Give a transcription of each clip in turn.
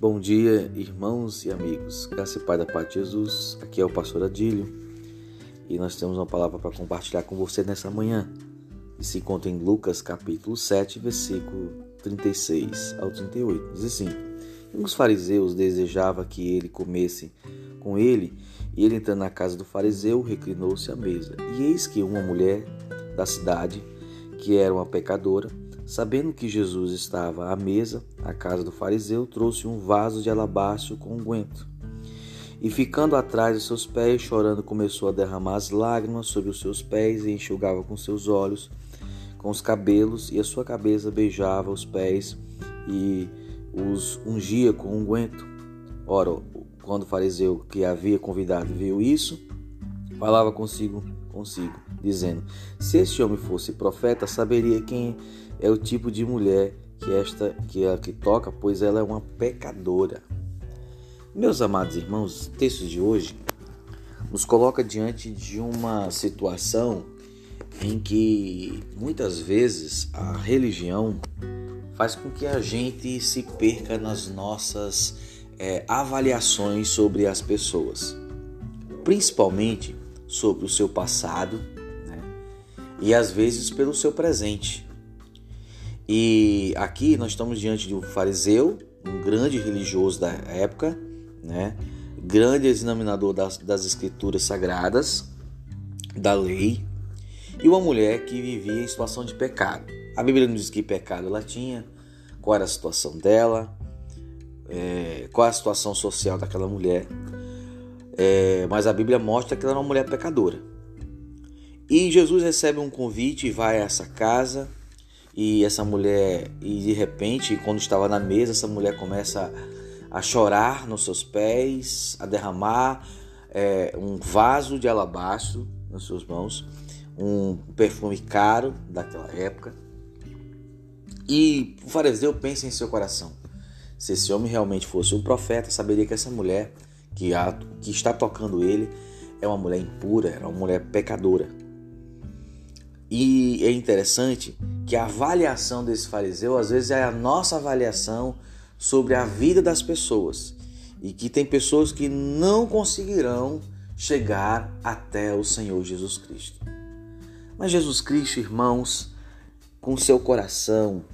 Bom dia, irmãos e amigos. Graça e Pai da Paz de Jesus. Aqui é o pastor Adílio e nós temos uma palavra para compartilhar com você nessa manhã. E se encontra em Lucas capítulo 7, versículo 36 ao 38. Diz assim: E os fariseus desejavam que ele comesse com ele, e ele entrando na casa do fariseu, reclinou-se à mesa. E eis que uma mulher da cidade, que era uma pecadora, Sabendo que Jesus estava à mesa, à casa do fariseu, trouxe um vaso de alabastro com unguento. E ficando atrás de seus pés, chorando, começou a derramar as lágrimas sobre os seus pés e enxugava com seus olhos, com os cabelos, e a sua cabeça beijava os pés e os ungia com unguento. Ora, quando o fariseu que havia convidado viu isso, falava consigo, consigo, dizendo: Se este homem fosse profeta, saberia quem é o tipo de mulher que esta que a que toca, pois ela é uma pecadora. Meus amados irmãos, o texto de hoje nos coloca diante de uma situação em que muitas vezes a religião faz com que a gente se perca nas nossas é, avaliações sobre as pessoas, principalmente sobre o seu passado né? e às vezes pelo seu presente. E aqui nós estamos diante de um fariseu, um grande religioso da época, né? grande examinador das, das escrituras sagradas, da lei, e uma mulher que vivia em situação de pecado. A Bíblia não diz que pecado ela tinha, qual era a situação dela, é, qual a situação social daquela mulher, é, mas a Bíblia mostra que ela era uma mulher pecadora. E Jesus recebe um convite e vai a essa casa e essa mulher, e de repente, quando estava na mesa, essa mulher começa a chorar nos seus pés, a derramar é, um vaso de alabastro nas suas mãos, um perfume caro daquela época. E o fariseu pensa em seu coração: se esse homem realmente fosse um profeta, saberia que essa mulher que, a, que está tocando ele é uma mulher impura, é uma mulher pecadora. E é interessante que a avaliação desse fariseu às vezes é a nossa avaliação sobre a vida das pessoas e que tem pessoas que não conseguirão chegar até o Senhor Jesus Cristo. Mas Jesus Cristo, irmãos, com seu coração,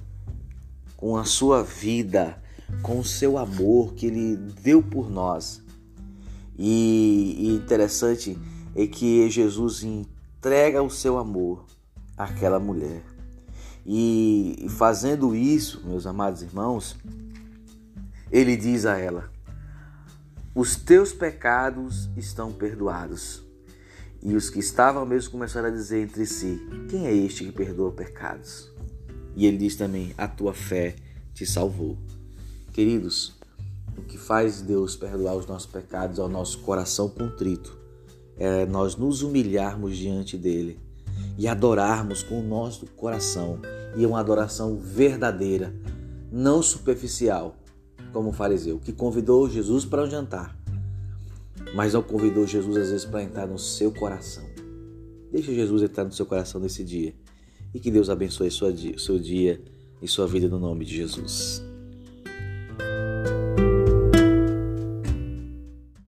com a sua vida, com o seu amor que ele deu por nós. E, e interessante é que Jesus entrega o seu amor aquela mulher. E fazendo isso, meus amados irmãos, ele diz a ela: Os teus pecados estão perdoados. E os que estavam mesmo começaram a dizer entre si: Quem é este que perdoa pecados? E ele diz também: A tua fé te salvou. Queridos, o que faz Deus perdoar os nossos pecados é o nosso coração contrito, é nós nos humilharmos diante dele e adorarmos com o nosso coração e uma adoração verdadeira, não superficial, como o fariseu, que convidou Jesus para um jantar, mas não convidou Jesus às vezes para entrar no seu coração. Deixe Jesus entrar no seu coração nesse dia e que Deus abençoe o seu dia e sua vida no nome de Jesus.